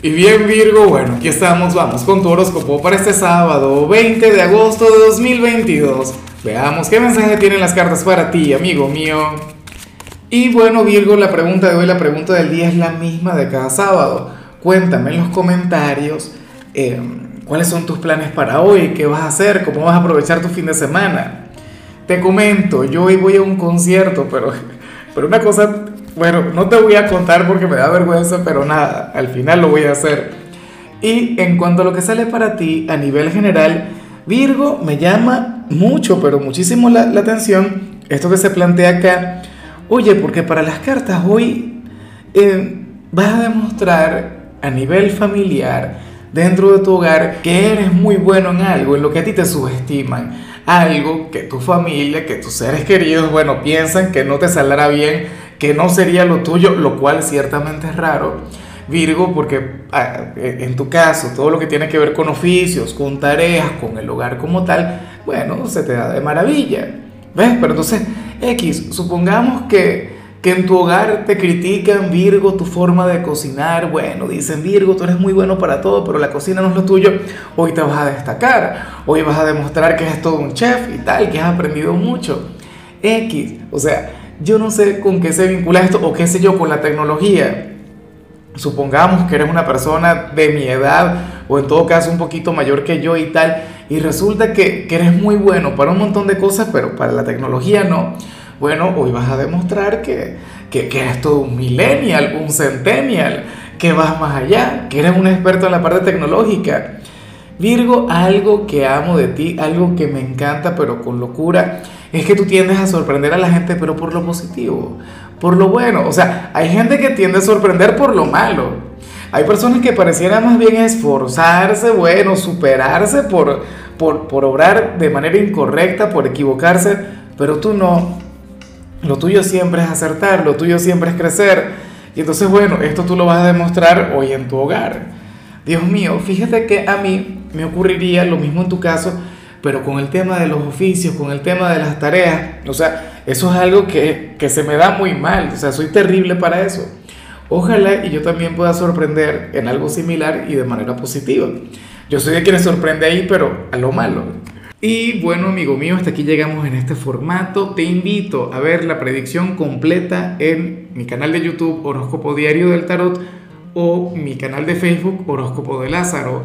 Y bien Virgo, bueno, aquí estamos, vamos con tu horóscopo para este sábado 20 de agosto de 2022. Veamos qué mensaje tienen las cartas para ti, amigo mío. Y bueno Virgo, la pregunta de hoy, la pregunta del día es la misma de cada sábado. Cuéntame en los comentarios eh, cuáles son tus planes para hoy, qué vas a hacer, cómo vas a aprovechar tu fin de semana. Te comento, yo hoy voy a un concierto, pero, pero una cosa bueno, no te voy a contar porque me da vergüenza, pero nada, al final lo voy a hacer. Y en cuanto a lo que sale para ti a nivel general, Virgo me llama mucho, pero muchísimo la, atención esto que se plantea acá. Oye, porque para las cartas hoy eh, vas a demostrar a nivel familiar, dentro de tu hogar, que eres muy bueno en algo, en lo que a ti te subestiman. Algo que tu familia, que tus seres queridos, bueno, piensan que no te saldrá bien que no sería lo tuyo, lo cual ciertamente es raro. Virgo, porque ah, en tu caso, todo lo que tiene que ver con oficios, con tareas, con el hogar como tal, bueno, se te da de maravilla. ¿Ves? Pero entonces, X, supongamos que, que en tu hogar te critican, Virgo, tu forma de cocinar. Bueno, dicen, Virgo, tú eres muy bueno para todo, pero la cocina no es lo tuyo. Hoy te vas a destacar, hoy vas a demostrar que eres todo un chef y tal, que has aprendido mucho. X, o sea, yo no sé con qué se vincula esto o qué sé yo con la tecnología. Supongamos que eres una persona de mi edad o en todo caso un poquito mayor que yo y tal, y resulta que, eres muy bueno para un montón de cosas, pero para la tecnología no. Bueno, hoy vas a demostrar que, que, que eres todo un millennial, un centennial, que vas más allá, que eres un experto en la parte tecnológica. Virgo, algo que amo de ti, algo que me encanta, pero con locura, es que tú tiendes a sorprender a la gente, pero por lo positivo, por lo bueno. O sea, hay gente que tiende a sorprender por lo malo. Hay personas que parecieran más bien esforzarse, bueno, superarse por, por, por obrar de manera incorrecta, por equivocarse, pero tú no. Lo tuyo siempre es acertar, lo tuyo siempre es crecer. Y entonces, bueno, esto tú lo vas a demostrar hoy en tu hogar. Dios mío, fíjate que a mí me ocurriría lo mismo en tu caso, pero con el tema de los oficios, con el tema de las tareas, o sea, eso es algo que, que se me da muy mal, o sea, soy terrible para eso. Ojalá y yo también pueda sorprender en algo similar y de manera positiva. Yo soy de quienes sorprende ahí, pero a lo malo. Y bueno, amigo mío, hasta aquí llegamos en este formato. Te invito a ver la predicción completa en mi canal de YouTube Horóscopo Diario del Tarot o mi canal de Facebook Horóscopo de Lázaro.